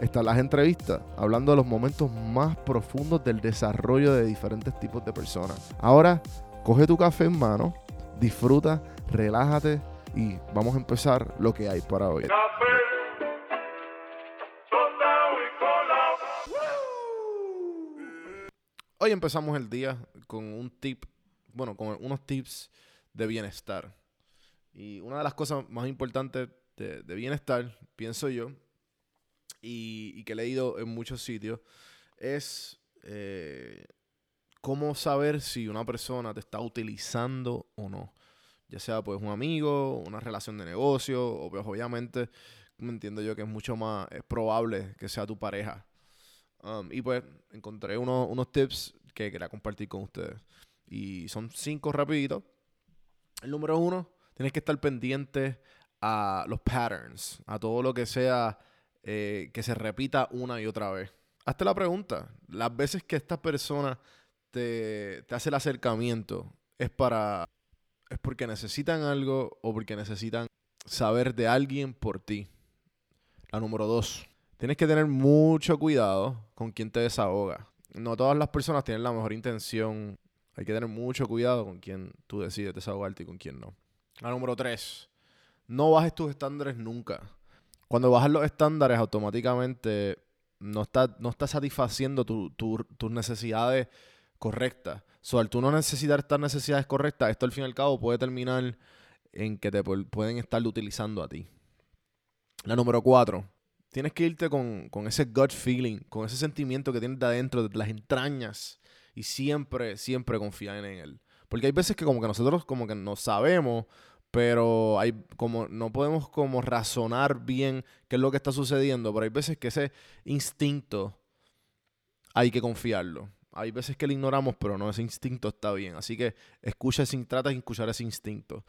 están las entrevistas, hablando de los momentos más profundos del desarrollo de diferentes tipos de personas. Ahora, coge tu café en mano, disfruta, relájate y vamos a empezar lo que hay para hoy. Hoy empezamos el día con un tip, bueno, con unos tips de bienestar. Y una de las cosas más importantes de, bienestar, pienso yo, y, que he leído en muchos sitios, es eh, cómo saber si una persona te está utilizando o no. Ya sea pues un amigo, una relación de negocio, o pues obviamente me entiendo yo que es mucho más probable que sea tu pareja. Um, y pues encontré unos tips que quería compartir con ustedes. Y son cinco rapiditos. El número uno, tienes que estar pendiente a los patterns, a todo lo que sea eh, que se repita una y otra vez. Hazte la pregunta, las veces que esta persona te, te hace el acercamiento, ¿es para es porque necesitan algo o porque necesitan saber de alguien por ti. La número dos, tienes que tener mucho cuidado con quien te desahoga. No todas las personas tienen la mejor intención. Hay que tener mucho cuidado con quien tú decides desahogarte y con quién no. La número tres, no bajes tus estándares nunca. Cuando bajas los estándares, automáticamente no estás no está satisfaciendo tus necesidades correctas. So, al tú no necesitar estas necesidades correctas, esto al fin y al cabo puede terminar en que te pueden estar utilizando a ti. La número cuatro, tienes que irte con, ese gut feeling, con ese sentimiento que tienes de adentro, de las entrañas, y siempre, siempre confiar en él. Porque hay veces que como que nosotros como que no sabemos, pero hay como no podemos como razonar bien qué es lo que está sucediendo, pero hay veces que ese instinto hay que confiarlo. Hay veces que lo ignoramos, pero no, ese instinto está bien. Así que escucha ese, trata de escuchar ese instinto.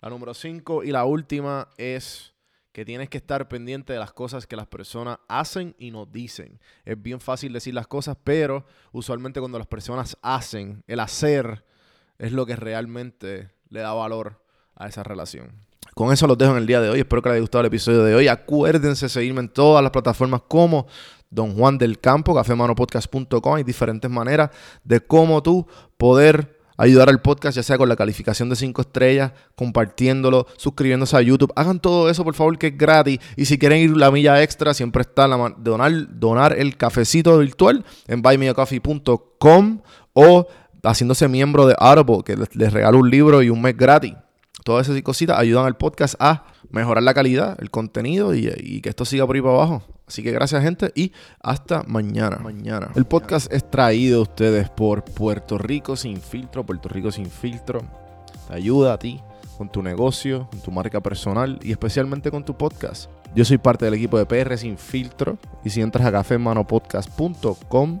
La número 5 y la última es que tienes que estar pendiente de las cosas que las personas hacen y no dicen. Es bien fácil decir las cosas, pero usualmente cuando las personas hacen, el hacer es lo que realmente le da valor a esa relación. Con eso los dejo en el día de hoy. Espero que les haya gustado el episodio de hoy. Acuérdense de seguirme en todas las plataformas como Don Juan del Campo, cafemanopodcast.com. Hay diferentes maneras de cómo tú poder ayudar al podcast, ya sea con la calificación de 5 estrellas, compartiéndolo, suscribiéndose a YouTube. Hagan todo eso, por favor, que es gratis. Y si quieren ir la milla extra, siempre está donar el cafecito virtual en buymeacoffee.com o haciéndose miembro de Audible, que les regalo un libro y un mes gratis. Todas esas cositas ayudan al podcast a mejorar la calidad, el contenido y, que esto siga por ahí para abajo. Así que gracias gente y hasta mañana. Mañana. El podcast es traído a ustedes por Puerto Rico sin filtro. Puerto Rico sin filtro te ayuda a ti con tu negocio, con tu marca personal y especialmente con tu podcast. Yo soy parte del equipo de PR sin filtro y si entras a cafemanopodcast.com